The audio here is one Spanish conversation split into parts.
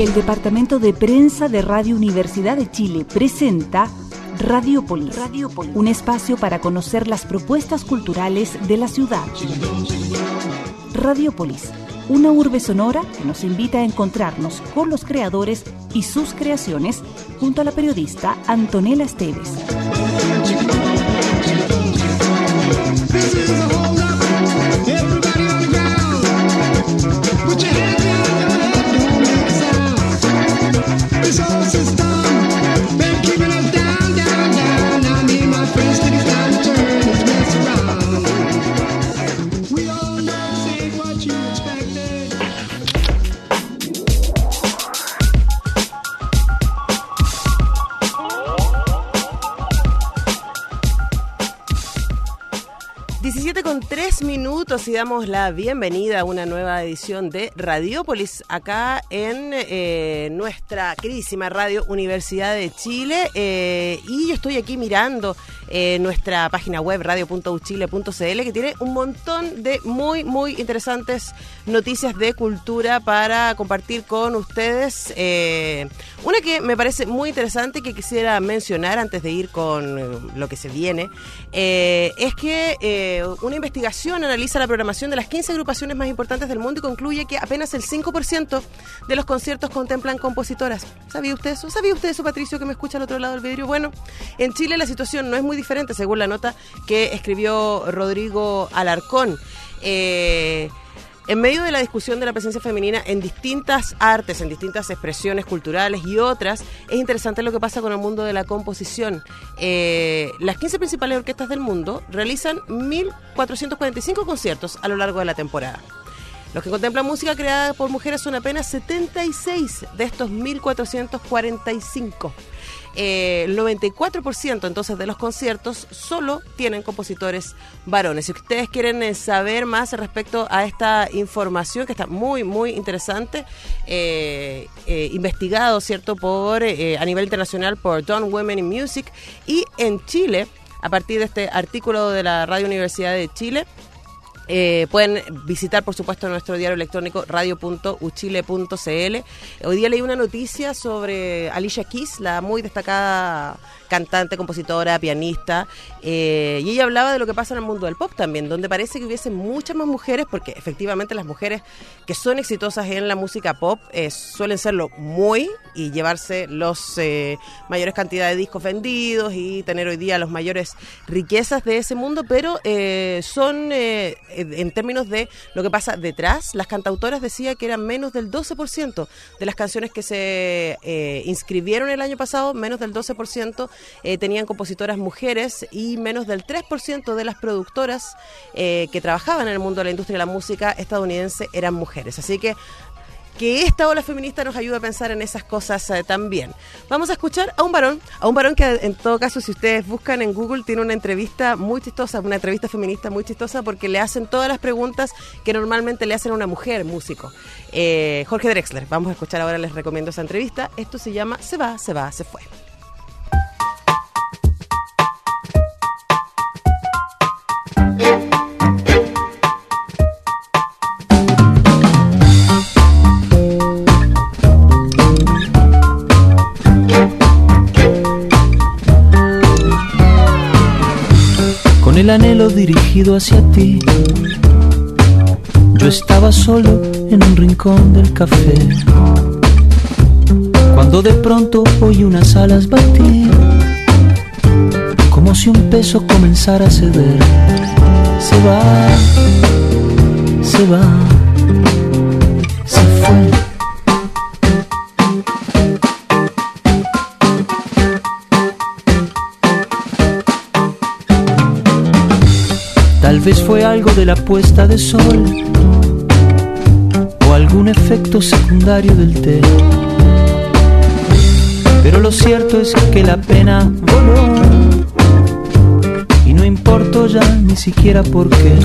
El Departamento de Prensa de Radio Universidad de Chile presenta Radiopolis, un espacio para conocer las propuestas culturales de la ciudad. Radiopolis, una urbe sonora que nos invita a encontrarnos con los creadores y sus creaciones junto a la periodista Antonella Esteves. Deixa você estar. Y damos la bienvenida a una nueva edición de Radiópolis acá en eh, nuestra queridísima radio Universidad de Chile. Eh, y yo estoy aquí mirando eh, nuestra página web radio.uchile.cl que tiene un montón de muy, muy interesantes noticias de cultura para compartir con ustedes. Una que me parece muy interesante que quisiera mencionar antes de ir con lo que se viene es que una investigación analiza la programación de las 15 agrupaciones más importantes del mundo y concluye que apenas el 5% de los conciertos contemplan compositoras. ¿Sabía usted eso? ¿Sabía usted eso, Patricio, que me escucha al otro lado del vidrio? Bueno, en Chile la situación no es muy diferente, según la nota que escribió Rodrigo Alarcón. Eh, en medio de la discusión de la presencia femenina en distintas artes, en distintas expresiones culturales y otras, es interesante lo que pasa con el mundo de la composición. Eh, las 15 principales orquestas del mundo realizan 1.445 conciertos a lo largo de la temporada. Los que contemplan música creada por mujeres son apenas 76 de estos 1.445 eh, el 94% entonces de los conciertos solo tienen compositores varones. Si ustedes quieren eh, saber más respecto a esta información que está muy, muy interesante, eh, investigado, ¿cierto?, por a nivel internacional por Don't Women in Music y en Chile, a partir de este artículo de la Radio Universidad de Chile, eh, pueden visitar, por supuesto, nuestro diario electrónico radio.uchile.cl. Hoy día leí una noticia sobre Alicia Keys, la muy destacada cantante, compositora, pianista, eh, y ella hablaba de lo que pasa en el mundo del pop también, donde parece que hubiese muchas más mujeres, porque efectivamente las mujeres que son exitosas en la música pop eh, suelen serlo muy y llevarse los mayores cantidades de discos vendidos y tener hoy día las mayores riquezas de ese mundo, pero son en términos de lo que pasa detrás, las cantautoras decía que eran menos del 12% de las canciones que se eh, inscribieron el año pasado, menos del 12% eh, tenían compositoras mujeres y menos del 3% de las productoras eh, que trabajaban en el mundo de la industria de la música estadounidense eran mujeres. Así que que esta ola feminista nos ayude a pensar en esas cosas eh, también. Vamos a escuchar a un varón, a un varón que en todo caso si ustedes buscan en Google tiene una entrevista muy chistosa, una entrevista feminista muy chistosa porque le hacen todas las preguntas que normalmente le hacen a una mujer músico. Jorge Drexler, vamos a escuchar ahora, les recomiendo esa entrevista. Esto se llama Se va, se va, se fue. Dirigido hacia ti. Yo estaba solo en un rincón del café. Cuando de pronto oí unas alas batir, como si un peso comenzara a ceder. Se va, se va, se fue. Tal vez fue algo de la puesta de sol o algún efecto secundario del té. Pero lo cierto es que la pena voló y no importó ya ni siquiera por qué.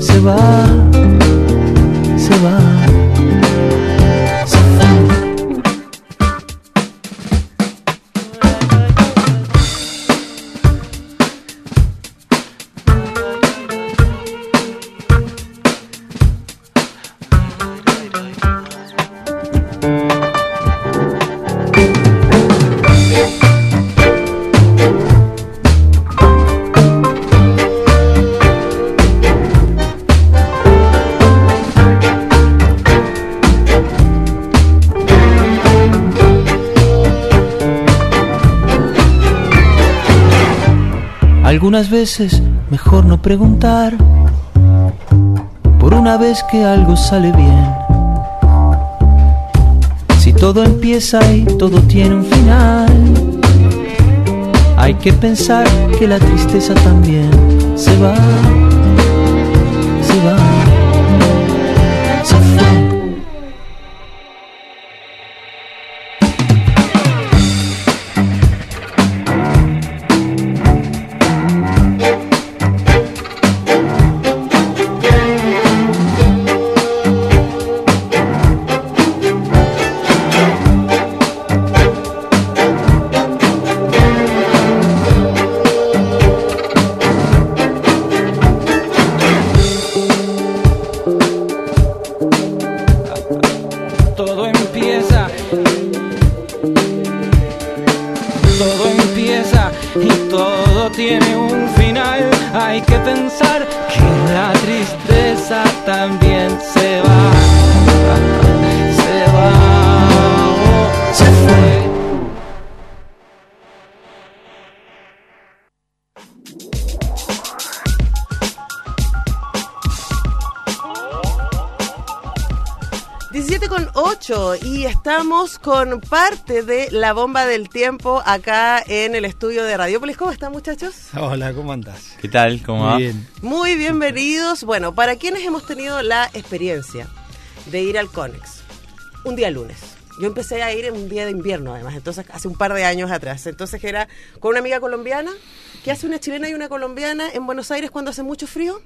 Se va, se va. Algunas veces mejor no preguntar, por una vez que algo sale bien. Si todo empieza y todo tiene un final, hay que pensar que la tristeza también se va, 8 y estamos con parte de la bomba del tiempo acá en el estudio de Radiopolis. ¿Cómo están muchachos? Hola, ¿cómo andás? ¿Qué tal? ¿Cómo va? Muy bien. Muy bienvenidos. Bueno, para quienes hemos tenido la experiencia de ir al Conex un día lunes. Yo empecé a ir en un día de invierno, además, entonces hace un par de años atrás. Entonces era con una amiga colombiana. ¿Qué hace una chilena y una colombiana en Buenos Aires cuando hace mucho frío?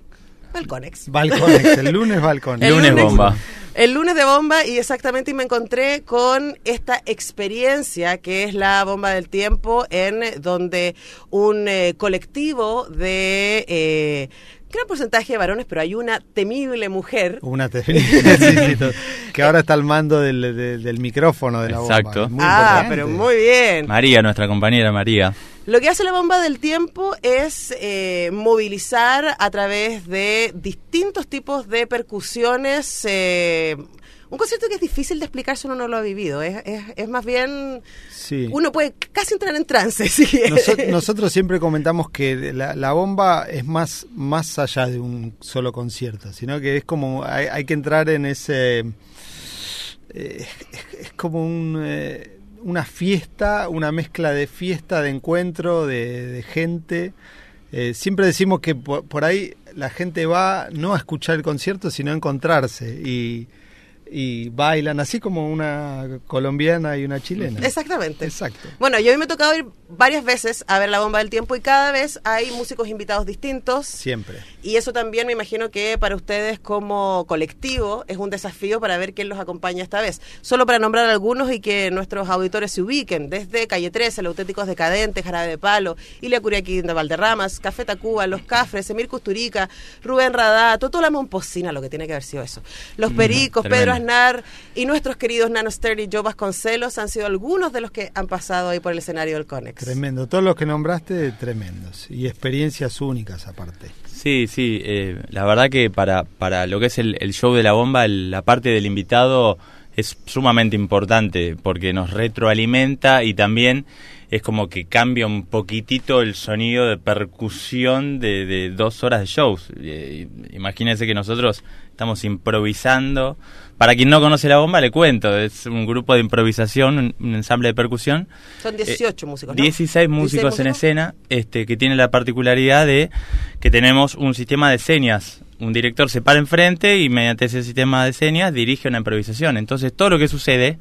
Balconex. Balconex, el lunes Balconex. El Lunes bomba. El lunes de bomba y exactamente y me encontré con esta experiencia que es la bomba del tiempo en eh, donde un eh, colectivo de eh, gran porcentaje de varones, pero hay una temible mujer. Una te- sí, sí, to- que ahora está al mando del, del- del micrófono de la bomba. Exacto. Muy ah, importante. pero muy bien. María, nuestra compañera María. Lo que hace la bomba del tiempo es eh, movilizar a través de distintos tipos de percusiones. eh, un concierto que es difícil de explicar si uno no lo ha vivido. Es, es, es más bien. Sí. Uno puede casi entrar en trance. nosotros siempre comentamos que la, la bomba es más, más allá de un solo concierto, sino que es como hay, hay que entrar en ese... eh, es, es como un, eh, una fiesta, una mezcla de fiesta, de encuentro, de, gente. Eh, siempre decimos que por, por ahí la gente va no a escuchar el concierto, sino a encontrarse y, y bailan, así como una colombiana y una chilena. Exactamente. Exacto. Bueno, yo hoy me he tocado ir varias veces a ver la bomba del tiempo y cada vez hay músicos invitados distintos. Siempre. Y eso también me imagino que para ustedes como colectivo es un desafío para ver quién los acompaña esta vez. Solo para nombrar algunos y que nuestros auditores se ubiquen, desde Calle 13, Los Auténticos Decadentes, Jarabe de Palo, Ilia Curiaquín de Valderramas, Café Tacuba, Los Cafres, Emir Custurica, Rubén Radá, Toto la Momposina, lo que tiene que haber sido eso. Los Pericos, tremendo. Pedro Aznar y nuestros queridos Nano Stern y Joe Vasconcelos han sido algunos de los que han pasado ahí por el escenario del Conex. Tremendo, todos los que nombraste, tremendos. Y experiencias únicas aparte. Sí, sí, eh, la verdad que para, para lo que es el, el show de la bomba, el- la parte del invitado es sumamente importante porque nos retroalimenta y también es como que cambia un poquitito el sonido de percusión de, de dos horas de shows. Eh, imagínense que nosotros estamos improvisando. Para quien no conoce la bomba, le cuento, es un grupo de improvisación, un, un ensamble de percusión. Son 18 músicos, ¿no? 16 músicos en músicos. escena, este, que tiene la particularidad de que tenemos un sistema de señas. Un director se para enfrente y mediante ese sistema de señas dirige una improvisación. Entonces todo lo que sucede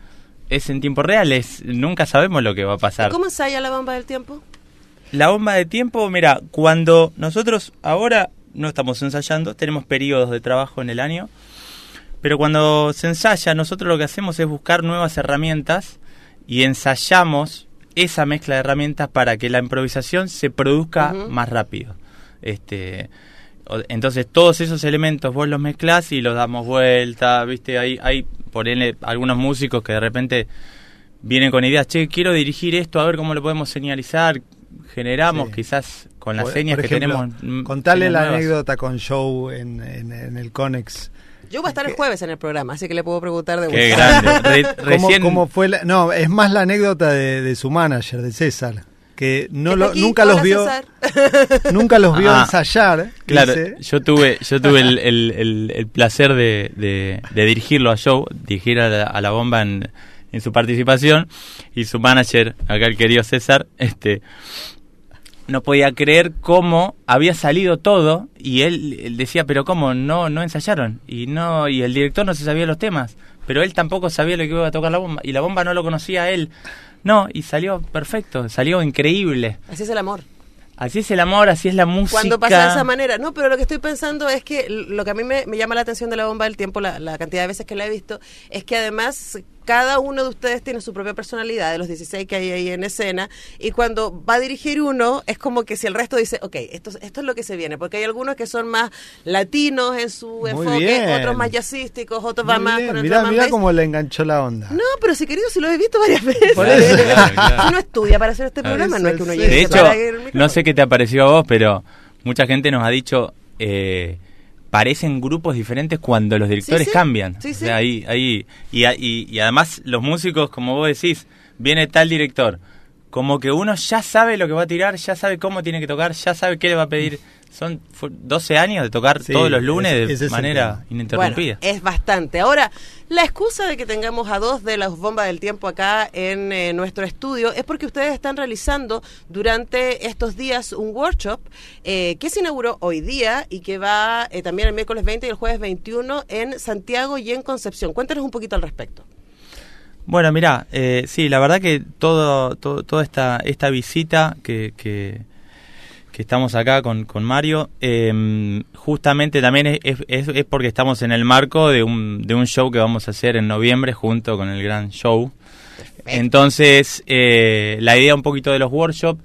es en tiempo real, es, nunca sabemos lo que va a pasar. ¿Cómo ensaya la bomba del tiempo? La bomba de tiempo, mira, cuando nosotros ahora no estamos ensayando, tenemos periodos de trabajo en el año, pero cuando se ensaya, nosotros lo que hacemos es buscar nuevas herramientas y ensayamos esa mezcla de herramientas para que la improvisación se produzca más rápido. Este, entonces todos esos elementos vos los mezclás y los damos vuelta, viste, hay, hay ponele algunos músicos que de repente vienen con ideas, che, quiero dirigir esto, a ver cómo lo podemos señalizar, generamos Sí. quizás con las Por- señas por que tenemos. Contale señas la nuevas. anécdota con Joe en, en- en el Conex. Yo voy a estar el jueves en el programa, así que le puedo preguntar de Qué vuelta. grande. Re- ¿Cómo, recién, cómo fue la- no, es más la anécdota de, de su manager, de César. que no lo, aquí. nunca los vio César. nunca los vio Ah, ensayar. Claro, dice. yo tuve, yo tuve el, el- el- el placer de, de- de dirigirlo a Joe, dirigir a la, a la bomba en, en su participación y su manager, acá el querido César, este no podía creer cómo había salido todo y él, él decía, pero cómo no no ensayaron y no y el director no se sabía los temas, pero él tampoco sabía lo que iba a tocar la bomba y la bomba no lo conocía a él. No, y salió perfecto, salió increíble. Así es el amor. Así es el amor, así es la música. Cuando pasa de esa manera. No, pero lo que estoy pensando es que lo que a mí me, me llama la atención de la bomba del tiempo, la, la cantidad de veces que la he visto, es que además cada uno de ustedes tiene su propia personalidad, de los 16 que hay ahí en escena, y cuando va a dirigir uno, es como que si el resto dice, ok, esto, esto es lo que se viene, porque hay algunos que son más latinos en su Muy enfoque, bien. otros más jazzísticos, otros van Muy más bien, con mirá, bass. cómo le enganchó la onda. No, pero si querido, si lo he visto varias veces. Por eso. Claro, claro. Uno estudia para hacer este programa, no es que uno llegue De hecho, no sé qué te ha parecido a vos, pero mucha gente nos ha dicho, eh, parecen grupos diferentes cuando los directores sí. cambian. Sí, O sea, ahí, ahí, y- y además los músicos, como vos decís, viene tal director, como que uno ya sabe lo que va a tirar, ya sabe cómo tiene que tocar, ya sabe qué le va a pedir. Son fu- 12 años de tocar Sí, todos los lunes de ese es el manera ininterrumpida. Bueno, es bastante. Ahora, la excusa de que tengamos a dos de las bombas del tiempo acá en eh, nuestro estudio es porque ustedes están realizando durante estos días un workshop eh, que se inauguró hoy día y que va eh, también el miércoles 20 y el jueves 21 en Santiago y en Concepción. Cuéntanos un poquito al respecto. Bueno, mira, eh, sí, la verdad que todo, todo- toda esta, esta visita que, que, que estamos acá con, con Mario, eh, justamente también es, es- es- es porque estamos en el marco de un, de un show que vamos a hacer en noviembre junto con el gran show. Entonces, eh, la idea un poquito de los workshops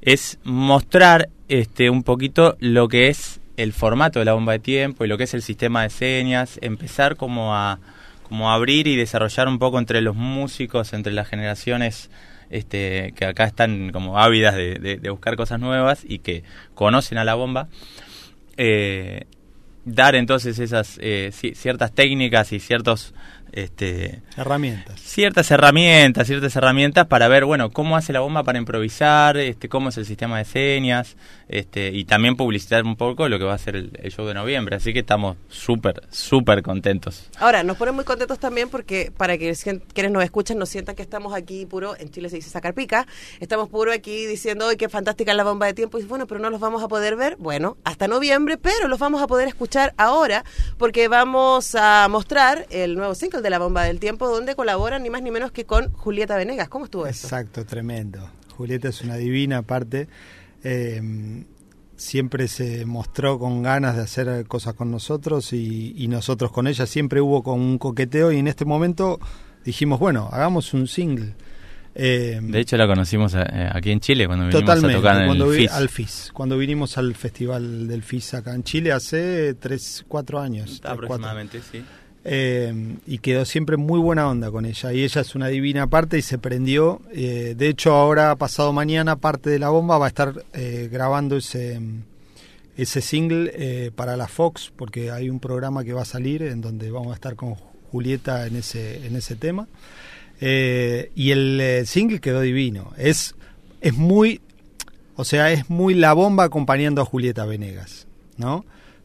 es mostrar este, un poquito lo que es el formato de la bomba de tiempo y lo que es el sistema de señas, empezar como a, como abrir y desarrollar un poco entre los músicos, entre las generaciones este, que acá están como ávidas de, de- de buscar cosas nuevas y que conocen a la bomba. Eh, dar entonces esas eh, ci- ciertas técnicas y ciertos este, Herramientas. ciertas herramientas, ciertas herramientas para ver, bueno, cómo hace la bomba para improvisar, este, cómo es el sistema de señas, este, y también publicitar un poco lo que va a ser el, el show de noviembre. Así que estamos súper, súper contentos. Ahora, nos ponen muy contentos también porque para que quienes nos escuchan no sientan que estamos aquí puro, en Chile se dice sacar pica, estamos puro aquí diciendo, hoy qué fantástica es la bomba de tiempo, y bueno, pero no los vamos a poder ver, bueno, hasta noviembre, pero los vamos a poder escuchar ahora porque vamos a mostrar el nuevo single de la bomba del tiempo donde colaboran ni más ni menos que con Julieta Venegas. ¿Cómo estuvo eso? Exacto, tremendo. Julieta es una divina aparte. Eh, siempre se mostró con ganas de hacer cosas con nosotros y, y nosotros con ella siempre hubo con un coqueteo y en este momento dijimos, bueno, hagamos un single. Eh, De hecho, la conocimos eh, aquí en Chile cuando vinimos Totalmente, a tocar en cuando el vi- FIS. al FIS, cuando vinimos al festival del FIS acá en Chile hace tres, cuatro años. tres, cuatro. Aproximadamente, sí. Eh, y quedó siempre muy buena onda con ella. Y ella es una divina parte y se prendió. Eh, de hecho, ahora, pasado mañana, parte de la bomba va a estar eh, grabando ese, ese single eh, para la Fox, porque hay un programa que va a salir en donde vamos a estar con Julieta en ese, en ese tema. Y el single quedó divino. Es, es muy, o sea, es muy la bomba acompañando a Julieta Venegas, ¿no?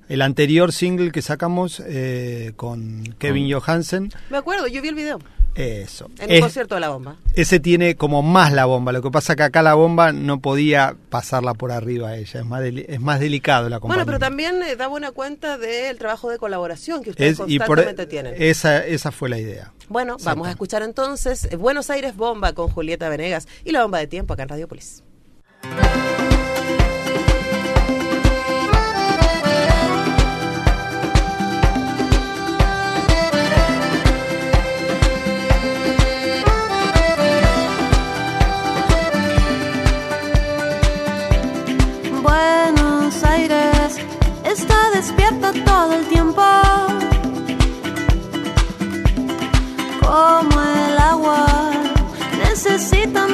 El anterior single que sacamos eh, con Kevin Johansen, Me acuerdo, yo vi el video eso. en Es- concierto de la bomba. ese tiene como más la bomba. Lo que pasa que acá la bomba no podía pasarla por arriba a ella. Es más, deli- es más delicado la Bueno, pero también eh, da buena cuenta del trabajo de colaboración que ustedes Es- y por- constantemente tienen. esa, esa fue la idea. Bueno, Exacto. vamos a escuchar entonces eh, Buenos Aires Bomba con Julieta Venegas y la bomba de tiempo acá en Radiopolis. Está despierta todo el tiempo, como el agua necesita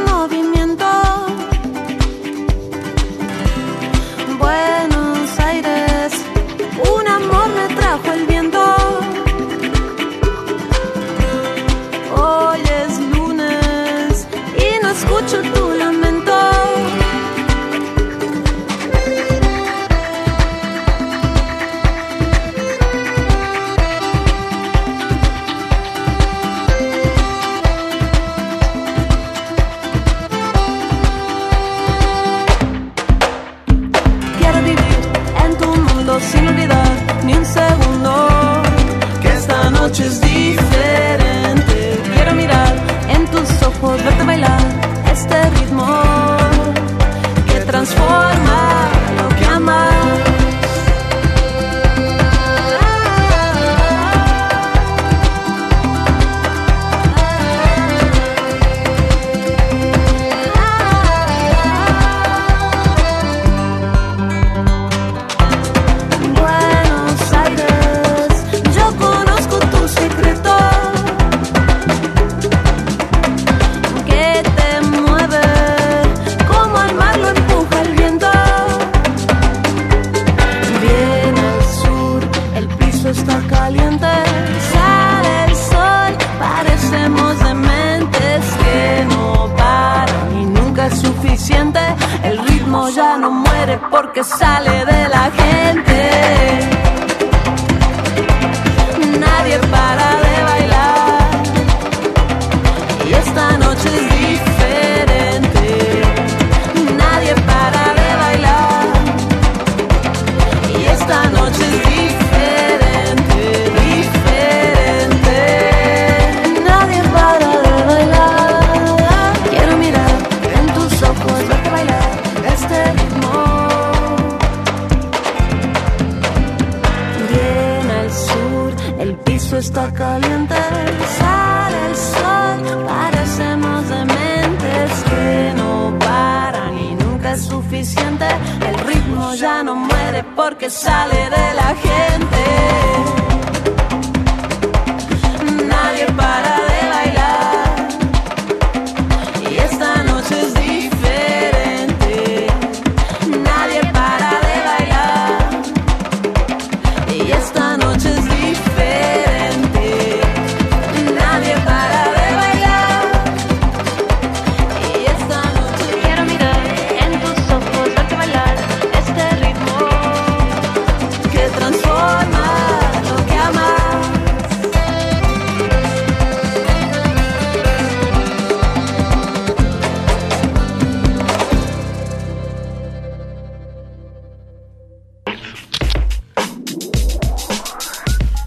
porque sale de la gente.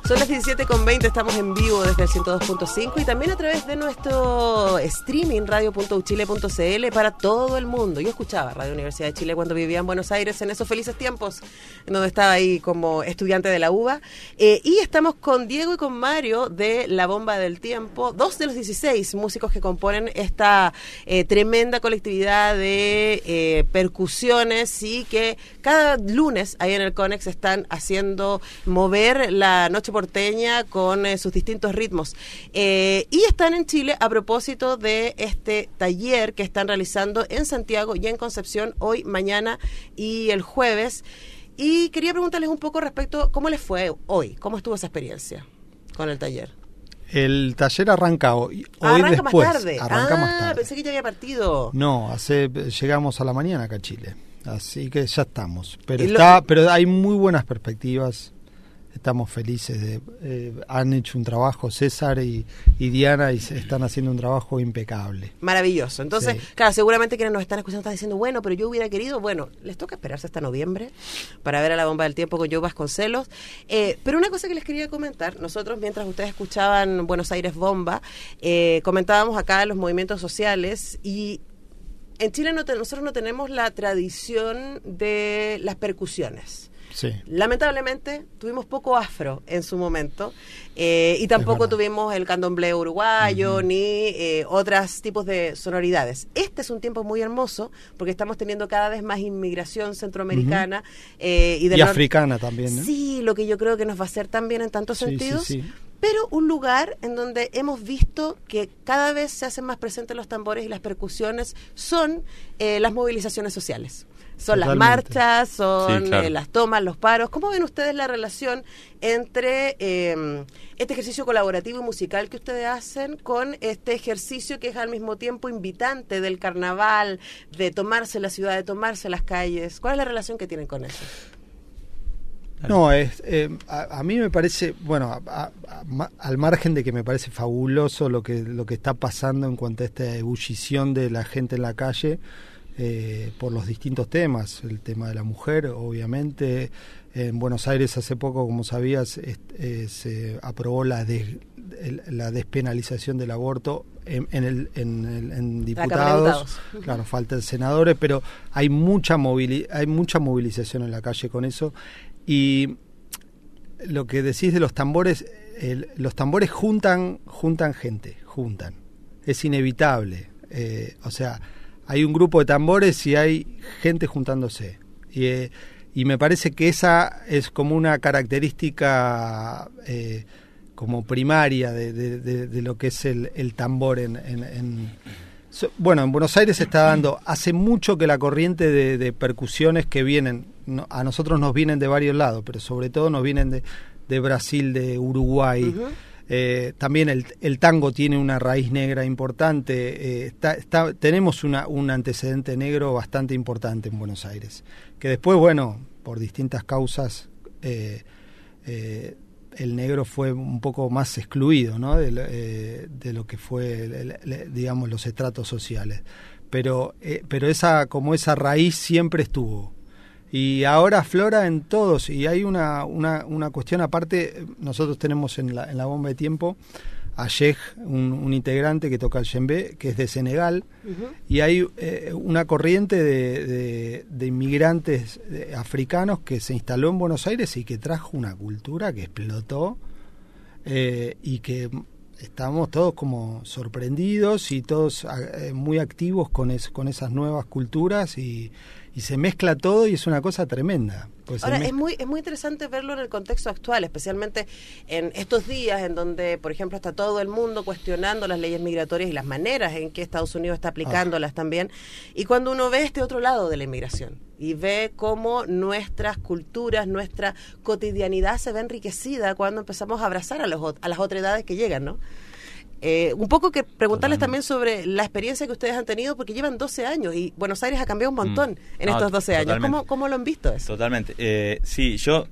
Son las 17 con 20, estamos en vivo desde el 102.5 y también a través de nuestro streaming radio.uchile.cl para todo el mundo. Yo escuchaba Radio Universidad de Chile cuando vivía en Buenos Aires en esos felices tiempos, donde estaba ahí como estudiante de la UBA. Eh, y estamos con Diego y con Mario de La Bomba del Tiempo, dos de los 16 músicos que componen esta eh, tremenda colectividad de eh, percusiones y que cada lunes ahí en el Conex están haciendo mover la noche porteña con eh, sus distintos ritmos. Eh, y están en Chile a propósito de este taller que están realizando en Santiago y en Concepción hoy, mañana y el jueves. Y quería preguntarles un poco respecto a cómo les fue hoy, cómo estuvo esa experiencia con el taller. El taller arranca hoy, hoy Ah, arranca después. más tarde. Arranca ah, más tarde. pensé que ya había partido. No, hace, llegamos a la mañana acá a Chile. Así que ya estamos. Pero lo- está, pero hay muy buenas perspectivas. Estamos felices de eh, han hecho un trabajo César y, y Diana y están haciendo un trabajo impecable. Maravilloso. Entonces, Sí. claro, seguramente quienes nos están escuchando están diciendo, bueno, pero yo hubiera querido, bueno, les toca esperarse hasta noviembre para ver a la bomba del tiempo con Joe Vasconcelos. Eh, pero una cosa que les quería comentar, nosotros mientras ustedes escuchaban Buenos Aires Bomba, eh, comentábamos acá los movimientos sociales y en Chile no te- nosotros no tenemos la tradición de las percusiones. Sí. Lamentablemente tuvimos poco afro en su momento eh, y tampoco tuvimos el candomblé uruguayo ni eh, otros tipos de sonoridades. Este es un tiempo muy hermoso porque estamos teniendo cada vez más inmigración centroamericana eh, y, del Y africana también. Sí, lo que yo creo que nos va a hacer también en tantos sí, sentidos. sí. Pero un lugar en donde hemos visto que cada vez se hacen más presentes los tambores y las percusiones son eh, las movilizaciones sociales. Son las marchas, son Sí, claro. eh, las tomas, los paros. ¿Cómo ven ustedes la relación entre eh, este ejercicio colaborativo y musical que ustedes hacen con este ejercicio que es al mismo tiempo invitante del carnaval, de tomarse la ciudad, de tomarse las calles? ¿Cuál es la relación que tienen con eso? No, es, eh, a, a mí me parece, bueno, a- a- a- ma- al margen de que me parece fabuloso lo que, lo que está pasando en cuanto a esta ebullición de la gente en la calle eh, por los distintos temas, el tema de la mujer, obviamente. En Buenos Aires hace poco, como sabías, es- eh, se aprobó la, des- la despenalización del aborto en, en el, en, el- en. Diputados. Claro, faltan senadores, pero hay mucha, movili hay mucha movilización en la calle con eso. Y lo que decís de los tambores, los tambores juntan, juntan gente, juntan. Es inevitable. Eh, o sea, hay un grupo de tambores y hay gente juntándose. Y, eh, me parece que esa es como una característica eh, como primaria de, lo que es el, tambor en, bueno, en Buenos Aires se está dando hace mucho que la corriente de, de percusiones que vienen, no- a nosotros nos vienen de varios lados, pero sobre todo nos vienen de, de Brasil, de Uruguay. Eh, también el, el tango tiene una raíz negra importante. eh, está, está- tenemos una, un antecedente negro bastante importante en Buenos Aires. Que después, bueno, por distintas causas, eh, eh, el negro fue un poco más excluido ¿no? de, lo- eh, de lo que fue, el- digamos, los estratos sociales. Pero, eh, pero esa, como esa raíz siempre estuvo. Y ahora aflora en todos. Y hay una, una, una cuestión aparte, nosotros tenemos en la, en la bomba de tiempo a Sheikh, un, un integrante que toca el djembe, que es de Senegal, y hay eh, una corriente de, de- de inmigrantes eh, africanos que se instaló en Buenos Aires y que trajo una cultura que explotó eh, y que estamos todos como sorprendidos y todos eh, muy activos con, es- con esas nuevas culturas y, y se mezcla todo y es una cosa tremenda. Pues Ahora, es muy, es muy interesante verlo en el contexto actual, especialmente en estos días en donde, por ejemplo, está todo el mundo cuestionando las leyes migratorias y las maneras en que Estados Unidos está aplicándolas también. Y cuando uno ve este otro lado de la inmigración y ve cómo nuestras culturas, nuestra cotidianidad se ve enriquecida cuando empezamos a abrazar a, los, a las otredades que llegan, ¿no? Eh, un poco que preguntarles también sobre la experiencia que ustedes han tenido, porque llevan 12 años y Buenos Aires ha cambiado un montón Mm. en No, estos 12 años. totalmente. ¿Cómo, ¿Cómo lo han visto eso? Totalmente. Eh, sí, yo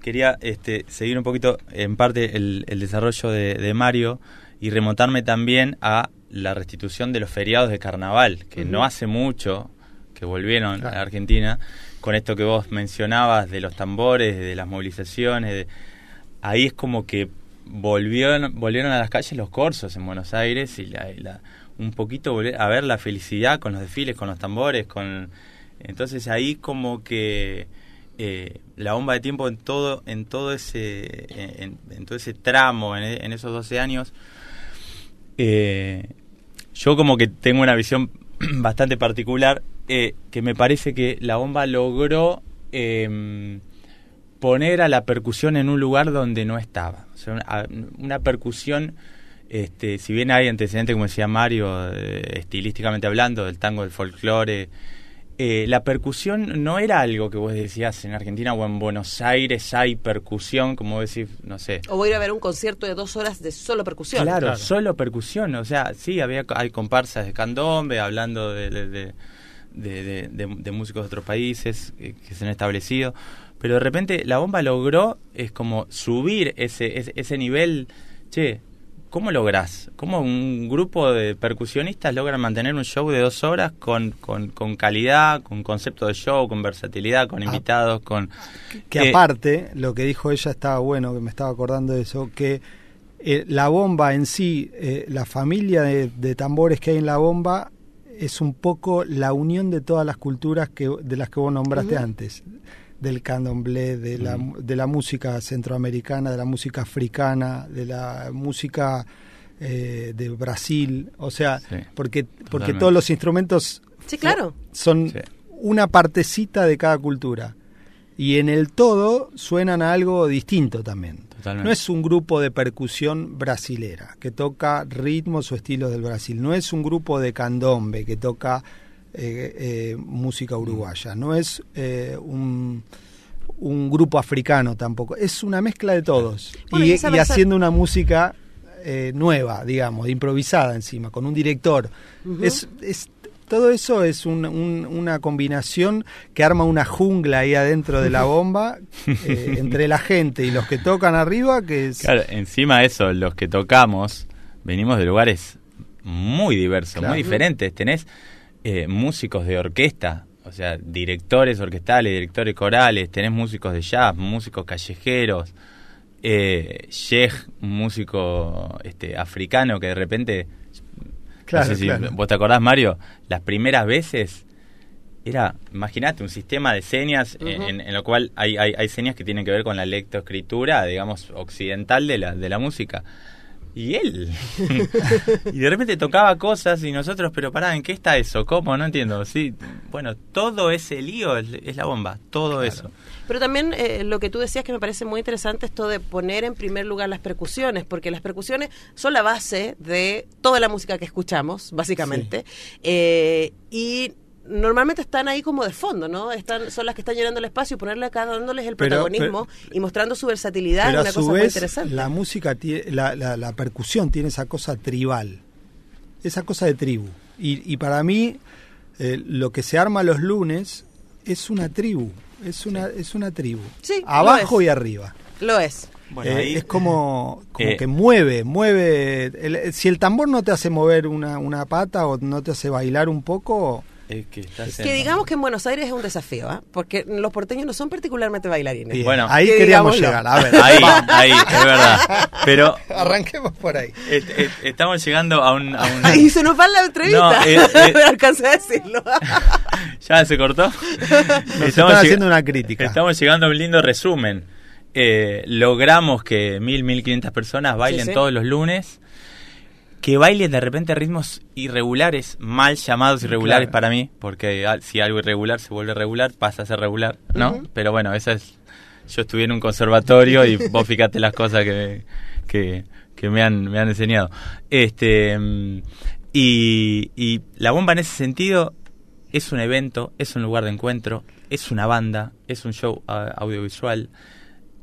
quería este, seguir un poquito, en parte, el, el desarrollo de, de Mario y remontarme también a la restitución de los feriados de carnaval, que no hace mucho que volvieron Claro. a Argentina, con esto que vos mencionabas de los tambores, de las movilizaciones, de- ahí es como que volvieron, volvieron a las calles los corsos en Buenos Aires y, la, la- un poquito volver a ver la felicidad con los desfiles, con los tambores, con entonces ahí como que eh, la bomba de tiempo en todo en todo ese en, en todo ese tramo en, esos 12 años eh, yo como que tengo una visión bastante particular eh, que me parece que la bomba logró eh, poner a la percusión en un lugar donde no estaba. O sea, una, una percusión, este, si bien hay antecedentes, como decía Mario, eh, estilísticamente hablando, del tango, del folclore, eh, la percusión no era algo que vos decías en Argentina o en Buenos Aires hay percusión, como vos decís, no sé. O voy a ir a ver un concierto de dos horas de solo percusión. Claro, solo percusión, o sea, sí, había hay comparsas de candombe hablando de, de, de, de- de- de- de músicos de otros países eh, que se han establecido, pero de repente la bomba logró es como subir ese, ese, ese nivel, che, ¿cómo lográs? ¿Cómo un grupo de percusionistas logran mantener un show de dos horas con, con, con calidad, con concepto de show, con versatilidad, con invitados, con... que eh, aparte, lo que dijo ella estaba bueno, que me estaba acordando de eso, que eh, la bomba en sí, eh, la familia de, de tambores que hay en la bomba, es un poco la unión de todas las culturas que, de las que vos nombraste antes. Del candomblé, de la, de la música centroamericana, de la música africana, de la música eh, de Brasil. O sea, Sí, porque, porque totalmente. todos los instrumentos Sí, claro. son Sí. una partecita de cada cultura. Y en el todo suenan a algo distinto también. Totalmente. No es un grupo de percusión brasilera que toca ritmos o estilos del Brasil. No es un grupo de candombe que toca eh, eh, música uruguaya. No es eh, un, un grupo africano tampoco. Es una mezcla de todos. Bueno, y, haciendo una música eh, nueva, digamos, improvisada encima, con un director. es, es- todo eso es un- un- una combinación que arma una jungla ahí adentro de la bomba, eh, entre la gente y los que tocan arriba, que es... Claro, encima de eso, los que tocamos venimos de lugares muy diversos, Claro. muy diferentes. Tenés eh, músicos de orquesta, o sea, directores orquestales, directores corales, tenés músicos de jazz, músicos callejeros, eh, sheikh, un músico este, africano que de repente, Claro, no sé si claro. vos te acordás, Mario, las primeras veces era, imagínate, un sistema de señas en- en, en lo cual hay, hay, hay señas que tienen que ver con la lectoescritura, digamos, occidental de la, de la música. Y él. y de repente tocaba cosas y nosotros, pero pará, ¿en qué está eso? ¿Cómo? No entiendo. Sí, bueno, todo ese lío es, la bomba, todo eso. Pero también eh, lo que tú decías que me parece muy interesante esto de poner en primer lugar las percusiones, porque las percusiones son la base de toda la música que escuchamos, básicamente. Eh, y normalmente están ahí como de fondo, ¿no? Están, son las que están llenando el espacio y ponerle a cada dándoles el Pero- protagonismo y mostrando su versatilidad Pero es una a su cosa muy interesante. la música, tie- la, la, la percusión tiene esa cosa tribal, esa cosa de tribu. Y, y para mí, eh, lo que se arma los lunes es una tribu. es una, es una tribu. Sí, Abajo y arriba. Lo es. Bueno, Eh, ahí- es como, como Eh. que mueve, mueve. el- si el tambor no te hace mover una, una pata o no te hace bailar un poco, Es que, digamos que en Buenos Aires es un desafío, ¿ah? porque los porteños no son particularmente bailarines. bien, Bueno, ahí que queríamos llegar. A ver, Ahí, ahí, es verdad. Pero arranquemos por ahí. eh, eh, estamos llegando a un... A un Y se nos va la entrevista. No, eh, eh. Alcancé a decirlo. ¿Ya se cortó? Nos están haciendo una crítica. Estamos llegando a un lindo resumen. Eh, logramos que mil, mil quinientas personas bailen Sí, sí. todos los lunes. Que bailen de repente ritmos irregulares, mal llamados irregulares Claro. para mí, porque si algo irregular se vuelve regular, pasa a ser regular, ¿no? Pero bueno, esa es. Yo estuve en un conservatorio y vos fíjate las cosas que, que, que me, han, me han enseñado. Este y, y la bomba en ese sentido es un evento, es un lugar de encuentro, es una banda, es un show audiovisual,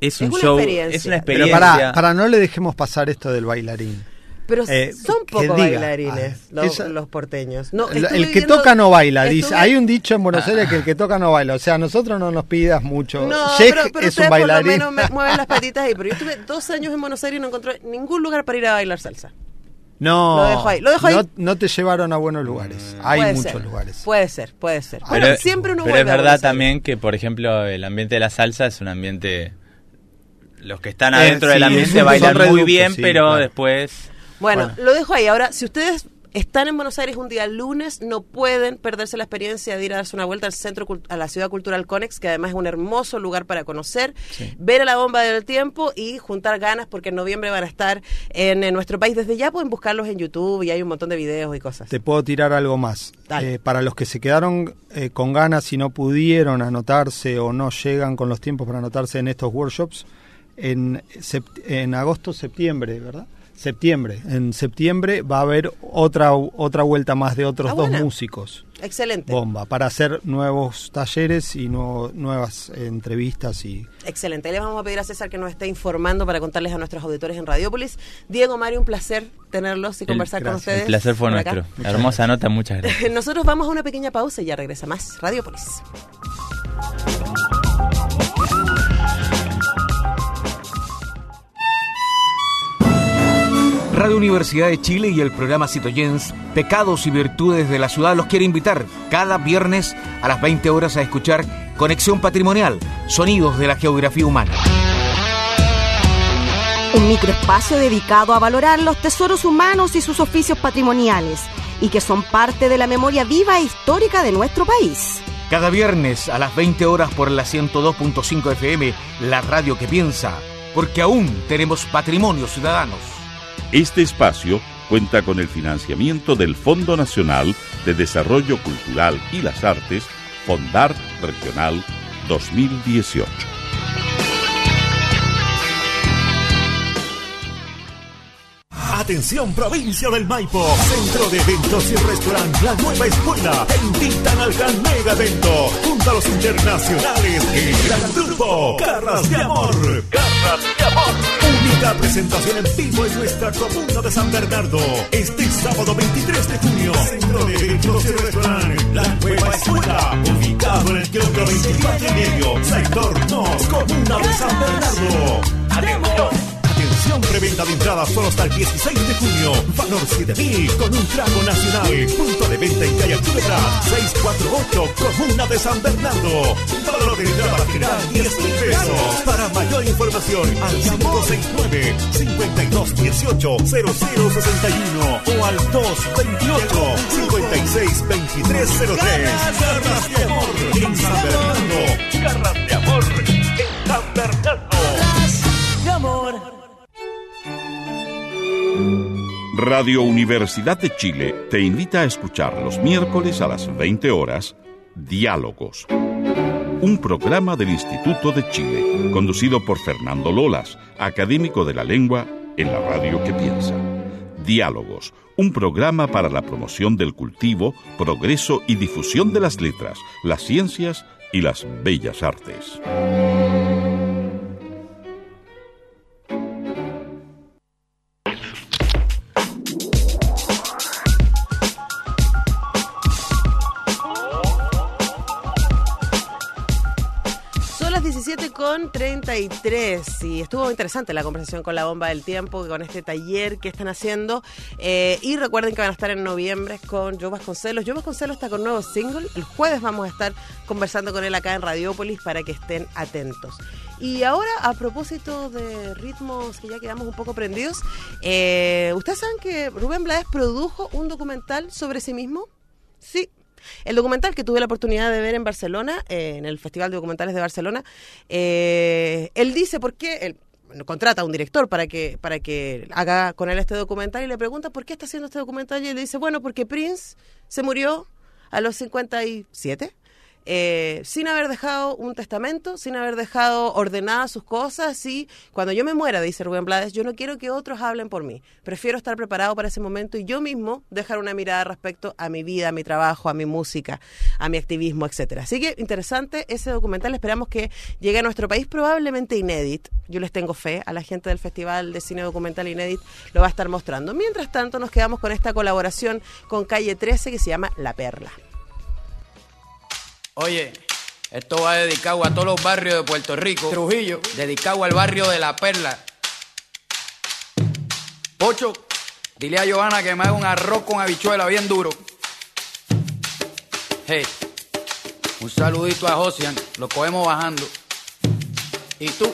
es un una show, experiencia. es una Pero experiencia. para, para no le dejemos pasar esto del bailarín. Pero Eh, son poco diga, bailarines ah, los, esa- los porteños. No, el que viendo- toca no baila, dice. estuve- Hay un dicho en Buenos Aires que el que toca no baila. O sea, nosotros no nos pidas mucho. No, pero, pero es ustedes un por lo bailarín. menos me mueven las patitas ahí. Pero yo estuve dos años en Buenos Aires y no encontré ningún lugar para ir a bailar salsa. No, Lo dejo ahí, lo dejo ahí. No, no te llevaron a buenos lugares. Hay Puede muchos ser, lugares. Puede ser, puede ser. Pero, bueno, siempre uno pero es verdad también que, por ejemplo, el ambiente de la salsa es un ambiente... Los que están Eh, adentro del sí, ambiente son- bailan muy bien, sí, pero claro. después... Bueno, Bueno. lo dejo ahí. Ahora, si ustedes están en Buenos Aires un día lunes, no pueden perderse la experiencia de ir a darse una vuelta al centro, a la ciudad cultural Conex, que además es un hermoso lugar para conocer, ver a la bomba del tiempo y juntar ganas, porque en noviembre van a estar en, nuestro país. Desde ya pueden buscarlos en YouTube y hay un montón de videos y cosas. Te puedo tirar algo más. Eh, para los que se quedaron eh, con ganas y no pudieron anotarse o no llegan con los tiempos para anotarse en estos workshops, en, en agosto, septiembre, ¿verdad? Septiembre. En septiembre va a haber otra, otra vuelta más de otros Ah, dos buena. músicos. Excelente. Bomba, para hacer nuevos talleres y nuevo- nuevas entrevistas y Excelente. Le vamos a pedir a César que nos esté informando para contarles a nuestros auditores en Radiópolis. Diego, Mario, un placer tenerlos y El- conversar con gracias. ustedes. El placer fue acá. nuestro. Hermosa nota, muchas gracias. Nosotros vamos a una pequeña pausa y ya regresa más Radiópolis. Radio Universidad de Chile y el programa Citoyens, Pecados y Virtudes de la Ciudad, los quiere invitar cada viernes a las 20 horas a escuchar Conexión Patrimonial, Sonidos de la Geografía Humana. Un microespacio dedicado a valorar los tesoros humanos y sus oficios patrimoniales, y que son parte de la memoria viva e histórica de nuestro país. Cada viernes a las 20 horas por la 102.5 FM, la radio que piensa, porque aún tenemos patrimonio ciudadanos. Este espacio cuenta con el financiamiento del Fondo Nacional de Desarrollo Cultural y las Artes, Fondart Regional 2018. Atención provincia del Maipo, Centro de Eventos y Restaurant La Nueva Escuela te invitan al gran mega evento junto a los internacionales el gran grupo Garras de Amor. Garras de Amor. Única presentación en vivo en nuestra comuna de San Bernardo. Este sábado 23 de junio, Centro de Eventos La Nueva Escuela, ubicado en el kilómetro 24 y medio, sector Nos, comuna de San Bernardo. Atención. Atención, preventa de entradas solo hasta el 16 de junio. Valor 7000 con un trago nacional. Punto de venta en calle Culebra 648, Comuna de San Bernardo. Valor de entrada general 10 mil pesos. Para mayor información al 569 5218 0061 o al 228 56 2303. Garras de amor en San Bernardo. Garras de amor Radio Universidad de Chile te invita a escuchar los miércoles a las 20 horas Diálogos. Un programa del Instituto de Chile, conducido por Fernando Lolas, académico de la lengua en la radio que piensa. Diálogos, un programa para la promoción del cultivo, progreso y difusión de las letras, las ciencias y las bellas artes. Con 33 y estuvo interesante la conversación con la bomba del tiempo, con este taller que están haciendo. Eh, y recuerden que van a estar en noviembre con Joe Vasconcelos. Joe Vasconcelos está con nuevo single. El jueves vamos a estar conversando con él acá en Radiópolis para que estén atentos. Y ahora, a propósito de ritmos que ya quedamos un poco prendidos, eh, ¿ustedes saben que Rubén Blades produjo un documental sobre sí mismo? Sí, el documental que tuve la oportunidad de ver en Barcelona, eh, en el Festival de Documentales de Barcelona, eh, él dice por qué, él contrata a un director para que, para que haga con él este documental y le pregunta por qué está haciendo este documental y él dice, bueno, porque Prince se murió a los 57 eh, sin haber dejado un testamento, sin haber dejado ordenadas sus cosas. Y cuando yo me muera, dice Rubén Blades, yo no quiero que otros hablen por mí. Prefiero estar preparado para ese momento y yo mismo dejar una mirada respecto a mi vida, a mi trabajo, a mi música, a mi activismo, etcétera. Así que interesante ese documental. Esperamos que llegue a nuestro país, probablemente inédit. Yo les tengo fe a la gente del Festival de Cine Documental Inédit, lo va a estar mostrando. Mientras tanto, nos quedamos con esta colaboración con Calle 13 que se llama La Perla. Oye, esto va dedicado a todos los barrios de Puerto Rico. Trujillo, dedicado al barrio de La Perla. Pocho, dile a Johanna que me haga un arroz con habichuela bien duro. Hey, un saludito a Josian, lo cogemos bajando. ¿Y tú?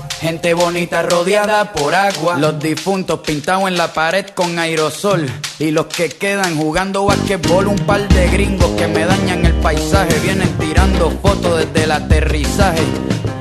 Gente bonita rodeada por agua. Los difuntos pintados en la pared con aerosol. Y los que quedan jugando basquetbol. Un par de gringos que me dañan el paisaje. Vienen tirando fotos desde el aterrizaje.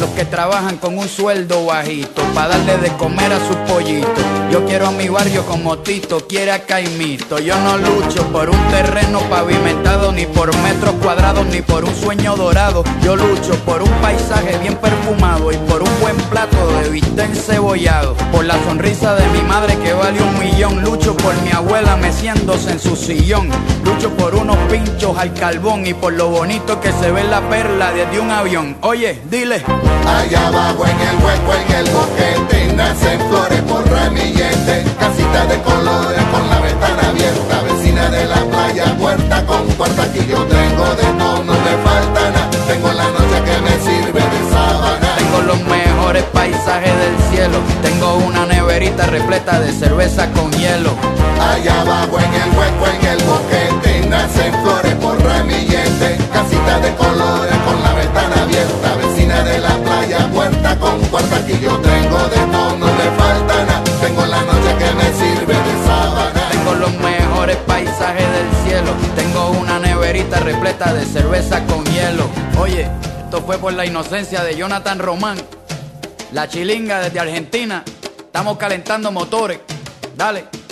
los que trabajan con un sueldo bajito para darle de comer a sus pollitos. Yo quiero a mi barrio como Tito quiere a Caimito. Yo no lucho por un terreno pavimentado, ni por metros cuadrados, ni por un sueño dorado. Yo lucho por un paisaje bien perfumado y por un buen plato de bistec encebollado. Por la sonrisa de mi madre que vale un millón. Lucho por mi abuela meciéndose en su sillón. Lucho por unos pinchos al carbón y por lo bonito que se ve la perla desde un avión. Oye, dile. Allá abajo en el hueco, en el boquete, nacen flores por ramillete, casita de colores con la ventana abierta, vecina de la playa, puerta con puerta, aquí yo tengo de todo, no me falta nada, tengo la noche que me sirve de sábana. Tengo los mejores paisajes del cielo, tengo una neverita repleta de cerveza con hielo. Allá abajo en el hueco, en el boquete, nacen flores por ramillete, casita de colores mejores paisajes del cielo, tengo una neverita repleta de cerveza con hielo. Oye, esto fue por la inocencia de Jonathan Román, la chilinga desde Argentina. Estamos calentando motores. Dale.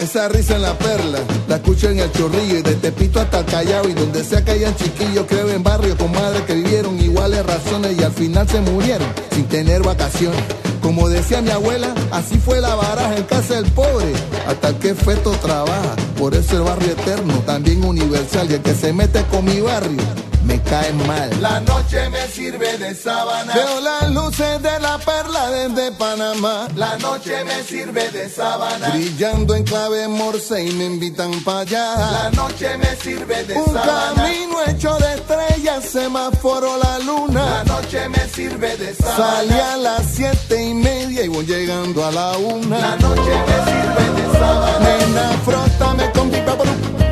Esa risa en la perla, la escucho en el chorrillo y de Tepito hasta Callao y donde sea que hayan chiquillos, creo en barrios con madres que vivieron iguales razones y al final se murieron sin tener vacaciones. Como decía mi abuela, así fue la baraja en casa del pobre, hasta que feto trabaja. Por eso el barrio eterno, también universal, y el que se mete con mi barrio, me caen mal. La noche me sirve de sábana. Veo las luces de la perla desde Panamá. La noche me sirve de sábana. Brillando en clave morse y me invitan para allá. La noche me sirve de Un camino hecho de estrellas, semáforo la luna. La noche me sirve de sábana. Salí a las siete y media y voy llegando a la una. La noche me sirve de sábana. Nena, frótame con pipa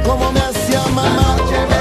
como me hacía mamá. La noche me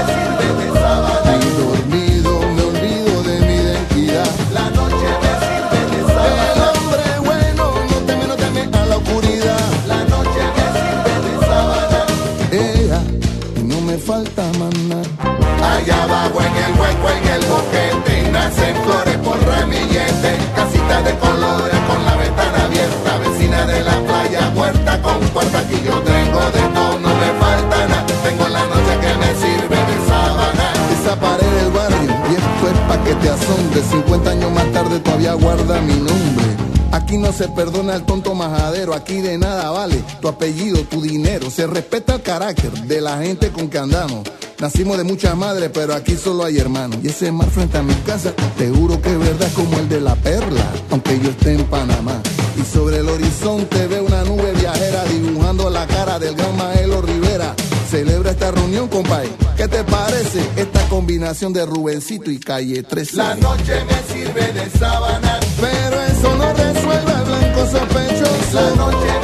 nacen flores por ramillete, casita de colores con la ventana abierta, vecina de la playa, puerta con puerta, aquí yo tengo de todo, no me falta nada, tengo la noche que me sirve de sábana. Esa pared del barrio, y esto es pa' que te asombre, 50 años más tarde todavía guarda mi nombre. Aquí no se perdona el tonto majadero, aquí de nada vale tu apellido, tu dinero. Se respeta el carácter de la gente con que andamos. Nacimos de muchas madres, pero aquí solo hay hermanos. Y ese mar frente a mi casa, te juro que es verdad como el de la perla, aunque yo esté en Panamá. Y sobre el horizonte veo una nube viajera dibujando la cara del gran Maelo Rivera. Celebra esta reunión, compadre. ¿Qué te parece esta combinación de Rubencito y Calle 13? La noche me sirve de sábana, pero eso no resuelve al blanco sospechoso. La noche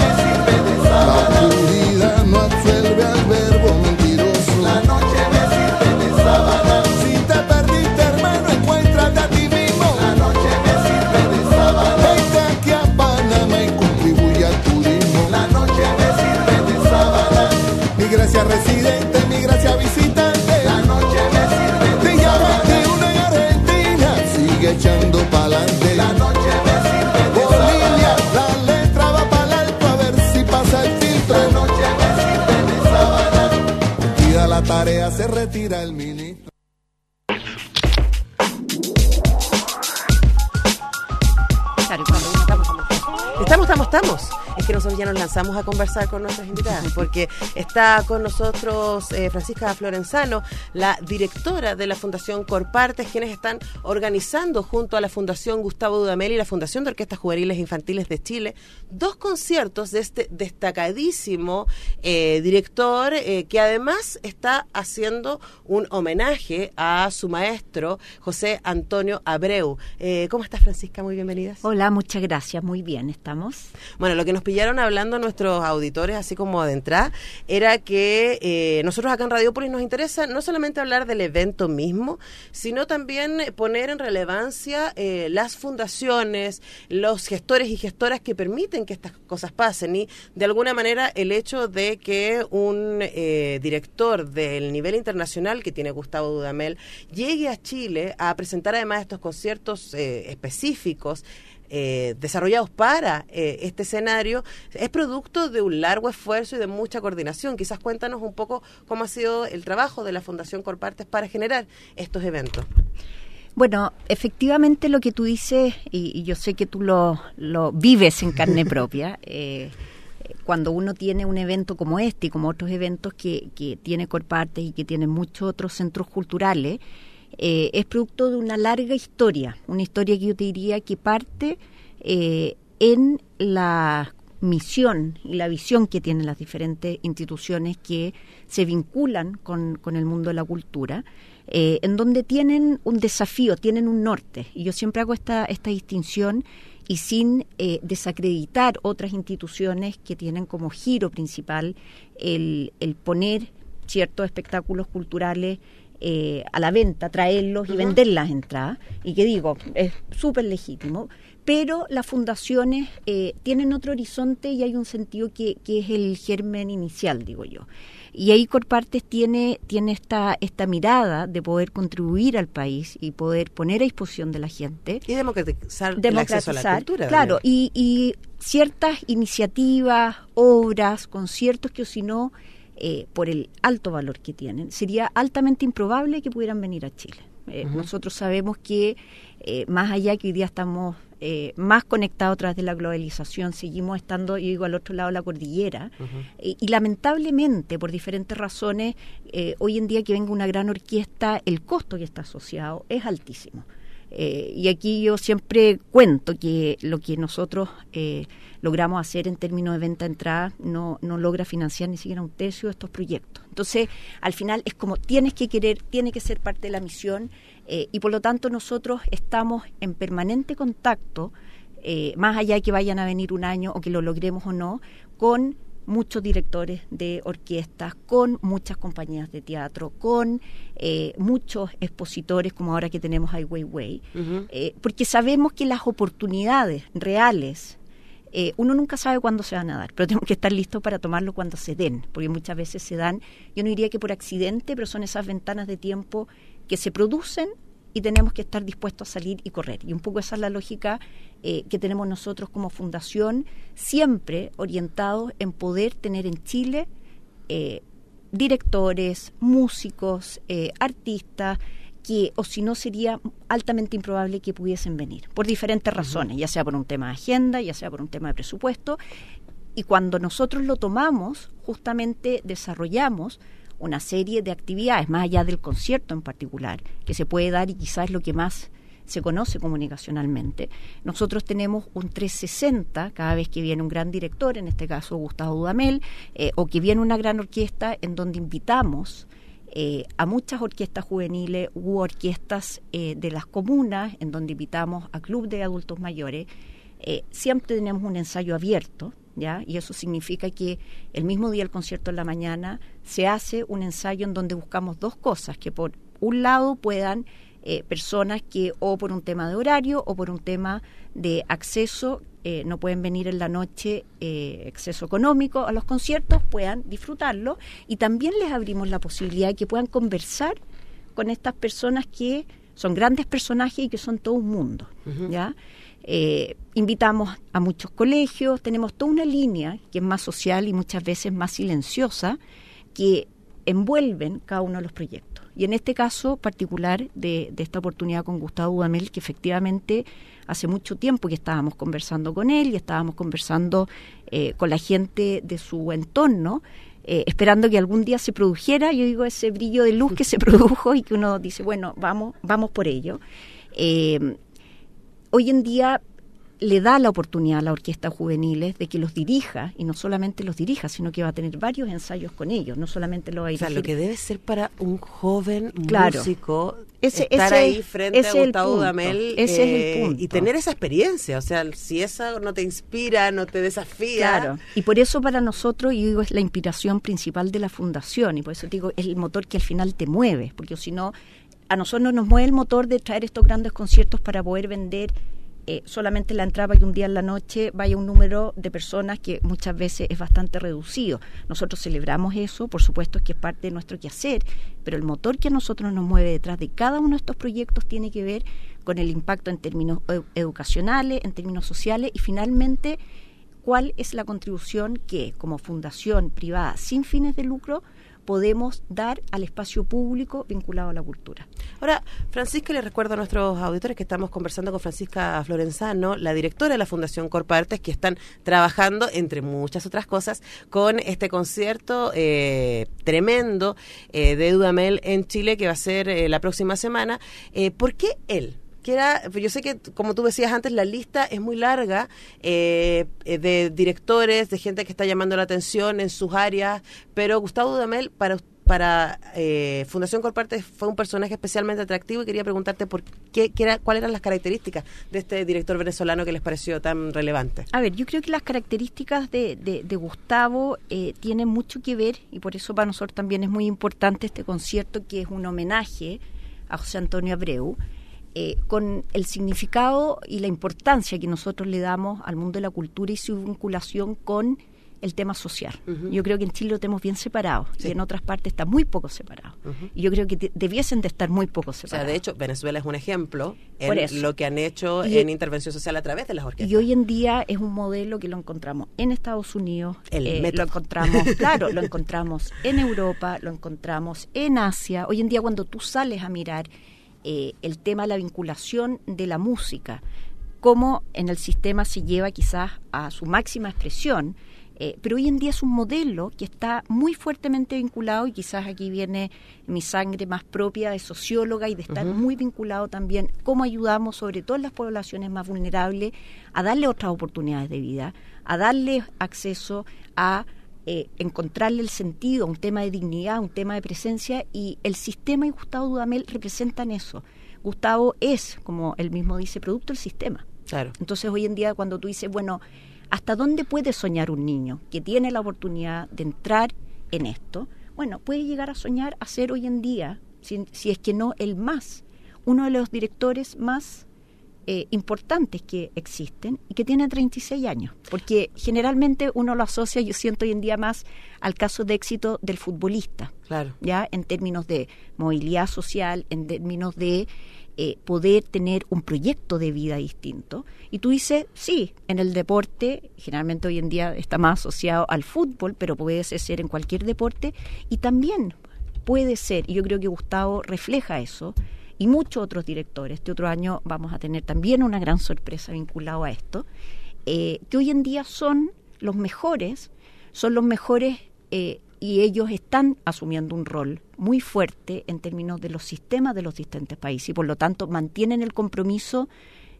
lanzamos a conversar con nuestras invitadas, porque está con nosotros eh, Francisca Florenzano, la directora de la Fundación Corpartes, quienes están organizando junto a la Fundación Gustavo Dudamel y la Fundación de Orquestas Juveniles e Infantiles de Chile dos conciertos de este destacadísimo eh, director eh, que además está haciendo un homenaje a su maestro José Antonio Abreu. Eh, ¿Cómo estás, Francisca? Muy bienvenidas. Hola, muchas gracias. Muy bien, ¿estamos? Bueno, lo que nos pillaron hablando nuestros auditores, así como de entrada, era que nosotros acá en Radiopolis nos interesa no solamente hablar del evento mismo, sino también poner en relevancia eh, las fundaciones, los gestores y gestoras que permiten que estas cosas pasen. Y de alguna manera el hecho de que un eh, director del nivel internacional que tiene Gustavo Dudamel llegue a Chile a presentar además estos conciertos eh, específicos eh, desarrollados para eh, este escenario es producto de un largo esfuerzo y de mucha coordinación. Quizás cuéntanos un poco cómo ha sido el trabajo de la Fundación Corpartes para generar estos eventos. Bueno, efectivamente lo que tú dices, y, y yo sé que tú lo, lo vives en carne propia, eh, cuando uno tiene un evento como este y como otros eventos que, que tiene Corpartes y que tiene muchos otros centros culturales, eh, es producto de una larga historia, una historia que yo te diría que parte eh, en la misión y la visión que tienen las diferentes instituciones que se vinculan con, con el mundo de la cultura, eh, en donde tienen un desafío, tienen un norte. Y yo siempre hago esta, esta distinción y sin eh, desacreditar otras instituciones que tienen como giro principal el, el poner ciertos espectáculos culturales eh, a la venta, traerlos y vender las entradas, y que digo, es súper legítimo, pero las fundaciones eh, tienen otro horizonte y hay un sentido que, que es el germen inicial, digo yo. Y ahí Corpartes tiene, tiene esta, esta mirada de poder contribuir al país y poder poner a disposición de la gente. Y democratizar, el acceso a la cultura. Claro, y, y ciertas iniciativas, obras, conciertos que o si no, eh, por el alto valor que tienen, sería altamente improbable que pudieran venir a Chile. Eh. Nosotros sabemos que, eh, más allá que hoy día estamos eh, más conectados a través de la globalización, seguimos estando, yo digo, al otro lado de la cordillera. Eh, y lamentablemente, por diferentes razones, eh, hoy en día que venga una gran orquesta, el costo que está asociado es altísimo. Eh, y aquí yo siempre cuento que lo que nosotros eh, logramos hacer en términos de venta de entrada no, no logra financiar ni siquiera un tercio de estos proyectos. Entonces, al final es como tienes que querer, tiene que ser parte de la misión eh, y por lo tanto nosotros estamos en permanente contacto, eh, más allá de que vayan a venir un año o que lo logremos o no, con muchos directores de orquestas, con muchas compañías de teatro, con eh, muchos expositores, como ahora que tenemos Ai Weiwei, eh, porque sabemos que las oportunidades reales, eh, uno nunca sabe cuándo se van a dar, pero tenemos que estar listos para tomarlo cuando se den, porque muchas veces se dan, yo no diría que por accidente, pero son esas ventanas de tiempo que se producen y tenemos que estar dispuestos a salir y correr. Y un poco esa es la lógica eh, que tenemos nosotros como fundación, siempre orientados en poder tener en Chile eh, directores, músicos, eh, artistas, que o si no sería altamente improbable que pudiesen venir, por diferentes razones, ya sea por un tema de agenda, ya sea por un tema de presupuesto. Y cuando nosotros lo tomamos, justamente desarrollamos una serie de actividades, más allá del concierto en particular, que se puede dar y quizás lo que más se conoce comunicacionalmente. Nosotros tenemos un 360 cada vez que viene un gran director, en este caso Gustavo Dudamel, eh, o que viene una gran orquesta en donde invitamos eh, a muchas orquestas juveniles u orquestas eh, de las comunas, en donde invitamos a club de adultos mayores. Eh, siempre tenemos un ensayo abierto, ¿ya? Y eso significa que el mismo día del concierto en la mañana se hace un ensayo en donde buscamos dos cosas, que por un lado puedan eh, personas que o por un tema de horario o por un tema de acceso eh, no pueden venir en la noche, eh, acceso económico a los conciertos, puedan disfrutarlo y también les abrimos la posibilidad de que puedan conversar con estas personas que son grandes personajes y que son todo un mundo, ¿ya? Eh, invitamos a muchos colegios, tenemos toda una línea que es más social y muchas veces más silenciosa, que envuelven cada uno de los proyectos. Y en este caso particular de, esta oportunidad con Gustavo Dudamel, que efectivamente hace mucho tiempo que estábamos conversando con él y estábamos conversando eh, con la gente de su entorno, eh, esperando que algún día se produjera, yo digo, ese brillo de luz que se produjo y que uno dice, bueno, vamos, vamos por ello. Hoy en día le da la oportunidad a la orquesta juveniles de que los dirija, y no solamente los dirija, sino que va a tener varios ensayos con ellos, no solamente lo va a O sea, lo que debe ser para un joven Claro. músico Ese- estar ese- ahí frente ese a Gustavo. Dudamel Ese es el eh, punto. y tener esa experiencia. O sea, si esa no te inspira, no te desafía. Claro, y por eso para nosotros, yo digo, es la inspiración principal de la fundación, y por eso digo, es el motor que al final te mueve, porque si no, a nosotros no nos mueve el motor de traer estos grandes conciertos para poder vender eh, solamente la entrada que un día en la noche vaya un número de personas que muchas veces es bastante reducido. Nosotros celebramos eso, por supuesto que es parte de nuestro quehacer, pero el motor que a nosotros nos mueve detrás de cada uno de estos proyectos tiene que ver con el impacto en términos educacionales, en términos sociales y finalmente cuál es la contribución que como fundación privada sin fines de lucro podemos dar al espacio público vinculado a la cultura. Ahora, Francisca, le recuerdo a nuestros auditores que estamos conversando con Francisca Florenzano, la directora de la Fundación Corpa Artes, que están trabajando, entre muchas otras cosas, con este concierto eh, tremendo eh, de Dudamel en Chile, que va a ser eh, la próxima semana. ¿Por qué él? Que era, yo sé que como tú decías antes, la lista es muy larga eh, eh, de directores, de gente que está llamando la atención en sus áreas, pero Gustavo Dudamel para para eh, Fundación Corparte fue un personaje especialmente atractivo y quería preguntarte por qué, era, cuáles eran las características de este director venezolano que les pareció tan relevante. A ver, yo creo que las características de, de, de Gustavo eh, tienen mucho que ver y por eso para nosotros también es muy importante este concierto que es un homenaje a José Antonio Abreu. Eh, con el significado y la importancia que nosotros le damos al mundo de la cultura y su vinculación con el tema social. Yo creo que en Chile lo tenemos bien separado Sí. y en otras partes está muy poco separado. Y yo creo que debiesen de estar muy poco O sea, separados. de hecho, Venezuela es un ejemplo en lo que han hecho Y- en intervención social a través de las orquestas. Y hoy en día es un modelo que lo encontramos en Estados Unidos, El eh, lo encontramos, claro, lo encontramos en Europa, lo encontramos en Asia. Hoy en día cuando tú sales a mirar eh, el tema de la vinculación de la música cómo en el sistema se lleva quizás a su máxima expresión, eh, pero hoy en día es un modelo que está muy fuertemente vinculado y quizás aquí viene mi sangre más propia de socióloga y de estar muy vinculado también cómo ayudamos sobre todo en las poblaciones más vulnerables a darle otras oportunidades de vida, a darle acceso a eh, encontrarle el sentido, un tema de dignidad, un tema de presencia y el sistema y Gustavo Dudamel representan eso. Gustavo es, como él mismo dice, producto del sistema. Claro. Entonces hoy en día cuando tú dices, bueno, ¿hasta dónde puede soñar un niño que tiene la oportunidad de entrar en esto? Bueno, puede llegar a soñar a ser hoy en día, si, si es que no el más, uno de los directores más eh, importantes que existen y que tiene 36 años, porque generalmente uno lo asocia, yo siento hoy en día más al caso de éxito del futbolista, Claro. ya en términos de movilidad social, en términos de eh, poder tener un proyecto de vida distinto. Y tú dices, sí, en el deporte, generalmente hoy en día está más asociado al fútbol, pero puede ser en cualquier deporte, y también puede ser, y yo creo que Gustavo refleja eso, y muchos otros directores. Este otro año vamos a tener también una gran sorpresa vinculado a esto, eh, que hoy en día son los mejores, son los mejores eh, y ellos están asumiendo un rol muy fuerte en términos de los sistemas de los distintos países y por lo tanto mantienen el compromiso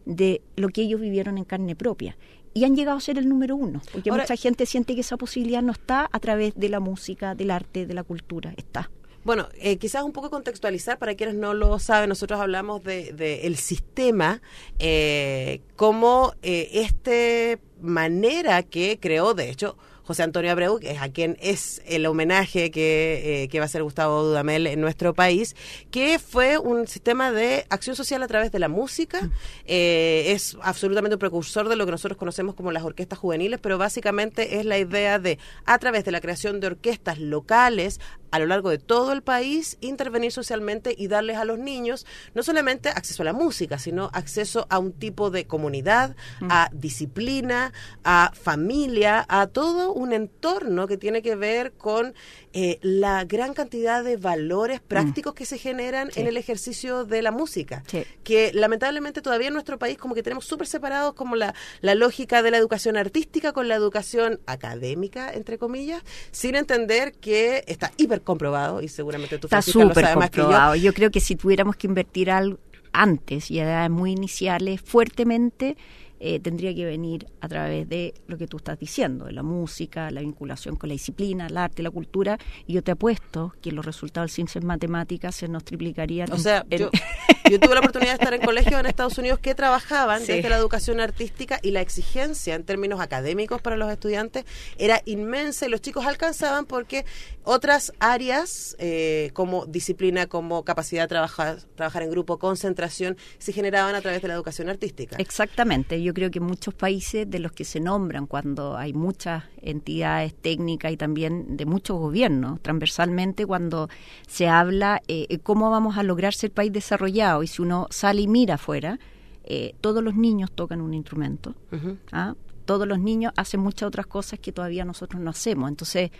de lo que ellos vivieron en carne propia. Y han llegado a ser el número uno, porque Ahora- mucha gente siente que esa posibilidad no está a través de la música, del arte, de la cultura, está. Bueno, eh, quizás un poco contextualizar para quienes no lo saben, nosotros hablamos de, de el sistema eh, como eh, este manera que creó, de hecho, José Antonio Abreu, que es a quien es el homenaje que, eh, que va a hacer Gustavo Dudamel en nuestro país, que fue un sistema de acción social a través de la música. Eh, es absolutamente un precursor de lo que nosotros conocemos como las orquestas juveniles, pero básicamente es la idea de, a través de la creación de orquestas locales a lo largo de todo el país, intervenir socialmente y darles a los niños no solamente acceso a la música, sino acceso a un tipo de comunidad, a disciplina, a familia, a todo un entorno que tiene que ver con eh, la gran cantidad de valores prácticos que se generan Sí. en el ejercicio de la música Sí. que lamentablemente todavía en nuestro país como que tenemos súper separados como la, la lógica de la educación artística con la educación académica, entre comillas, sin entender que está hiper comprobado y seguramente tú Está súper más que yo, comprobado. Yo creo que si tuviéramos que invertir algo antes y a edades muy iniciales fuertemente, eh, tendría que venir a través de lo que tú estás diciendo, de la música, la vinculación con la disciplina, el arte, la cultura. Y yo te apuesto que los resultados de ciencias matemáticas se nos triplicarían. O sea, en- yo, yo tuve la oportunidad de estar en colegios en Estados Unidos que trabajaban Sí. desde la educación artística y la exigencia en términos académicos para los estudiantes era inmensa y los chicos alcanzaban porque otras áreas eh, como disciplina, como capacidad de trabajar, trabajar en grupo, concentración, se generaban a través de la educación artística. Exactamente, yo creo que muchos países de los que se nombran cuando hay muchas entidades técnicas y también de muchos gobiernos, transversalmente cuando se habla eh, cómo vamos a lograr ser país desarrollado y si uno sale y mira afuera, eh, todos los niños tocan un instrumento, Ujú. ¿ah? todos los niños hacen muchas otras cosas que todavía nosotros no hacemos, entonces,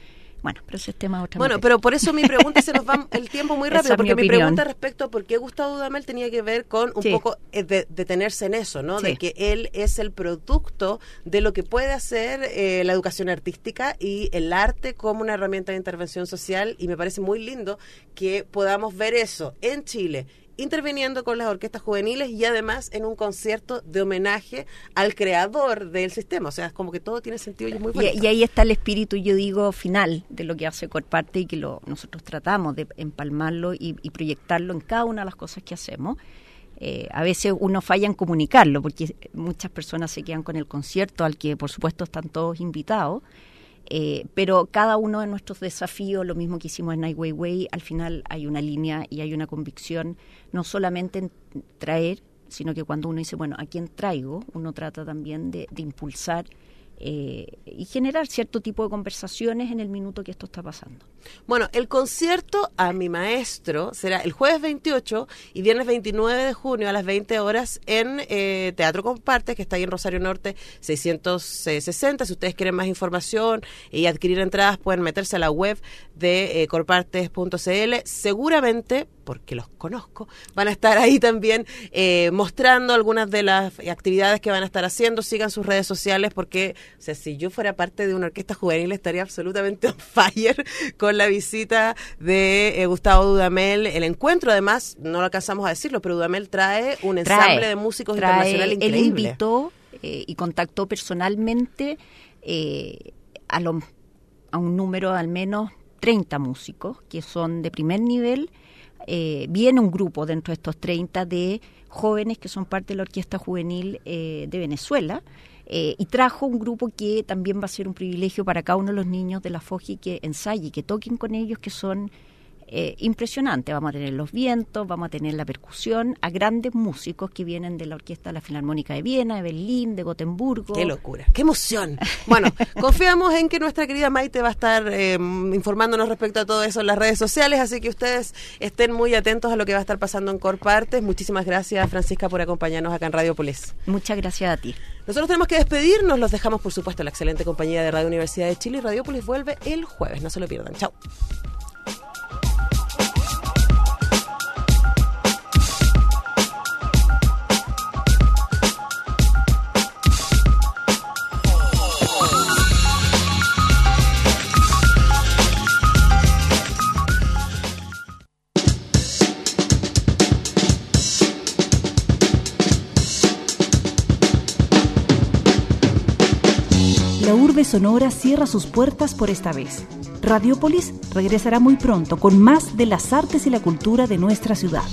bueno, pero ese es tema otra Bueno, materia. pero por eso mi pregunta se nos va el tiempo muy rápido, es porque mi, pregunta respecto a por qué Gustavo Dudamel tenía que ver con un Sí. poco eh, de detenerse en eso, ¿no? De que él es el producto de lo que puede hacer eh, la educación artística y el arte como una herramienta de intervención social y me parece muy lindo que podamos ver eso en Chile interviniendo con las orquestas juveniles y además en un concierto de homenaje al creador del sistema. O sea, es como que todo tiene sentido y es muy Y, bonito. y ahí está el espíritu, yo digo, final de lo que hace Corparte y que lo, nosotros tratamos de empalmarlo y, y proyectarlo en cada una de las cosas que hacemos. Eh, a veces uno falla en comunicarlo porque muchas personas se quedan con el concierto al que por supuesto están todos invitados. Eh, pero cada uno de nuestros desafíos, lo mismo que hicimos en Way Way, al final hay una línea y hay una convicción, no solamente en traer, sino que cuando uno dice, bueno, ¿a quién traigo? Uno trata también de, de impulsar eh, y generar cierto tipo de conversaciones en el minuto que esto está pasando. Bueno, el concierto a mi maestro será el jueves 28 y viernes 29 de junio a las 20 horas en eh, Teatro Comparte, que está ahí en Rosario Norte 660. Si ustedes quieren más información y adquirir entradas, pueden meterse a la web de eh, corpartes.cl. Seguramente porque los conozco, van a estar ahí también eh, mostrando algunas de las actividades que van a estar haciendo. Sigan sus redes sociales porque, si yo fuera parte de una orquesta juvenil estaría absolutamente on fire con la visita de eh, Gustavo Dudamel. El encuentro, además, no lo alcanzamos a decirlo, pero Dudamel trae un ensamble de músicos internacional increíble. Él invitó eh, y contactó personalmente a, lo, a un número al menos 30 músicos que son de primer nivel eh, viene un grupo dentro de estos 30 de jóvenes que son parte de la Orquesta Juvenil eh, de Venezuela. Eh, y trajo un grupo que también va a ser un privilegio para cada uno de los niños de la FOGI que ensaye, que toquen con ellos, que son eh, impresionante. Vamos a tener los vientos, vamos a tener la percusión, a grandes músicos que vienen de la Orquesta de la Filarmónica de Viena, de Berlín, de Gotemburgo. ¡Qué locura! ¡Qué emoción! Bueno, confiamos en que nuestra querida Maite va a estar eh, informándonos respecto a todo eso en las redes sociales, así que ustedes estén muy atentos a lo que va a estar pasando en Corpartes. Muchísimas gracias, Francisca, por acompañarnos acá en Radiopolis. Muchas gracias a ti. Nosotros tenemos que despedirnos, los dejamos por supuesto en la excelente compañía de Radio Universidad de Chile y Radiopolis vuelve el jueves, no se lo pierdan. Chao. Sonora cierra sus puertas por esta vez. Radiópolis regresará muy pronto con más de las artes y la cultura de nuestra ciudad.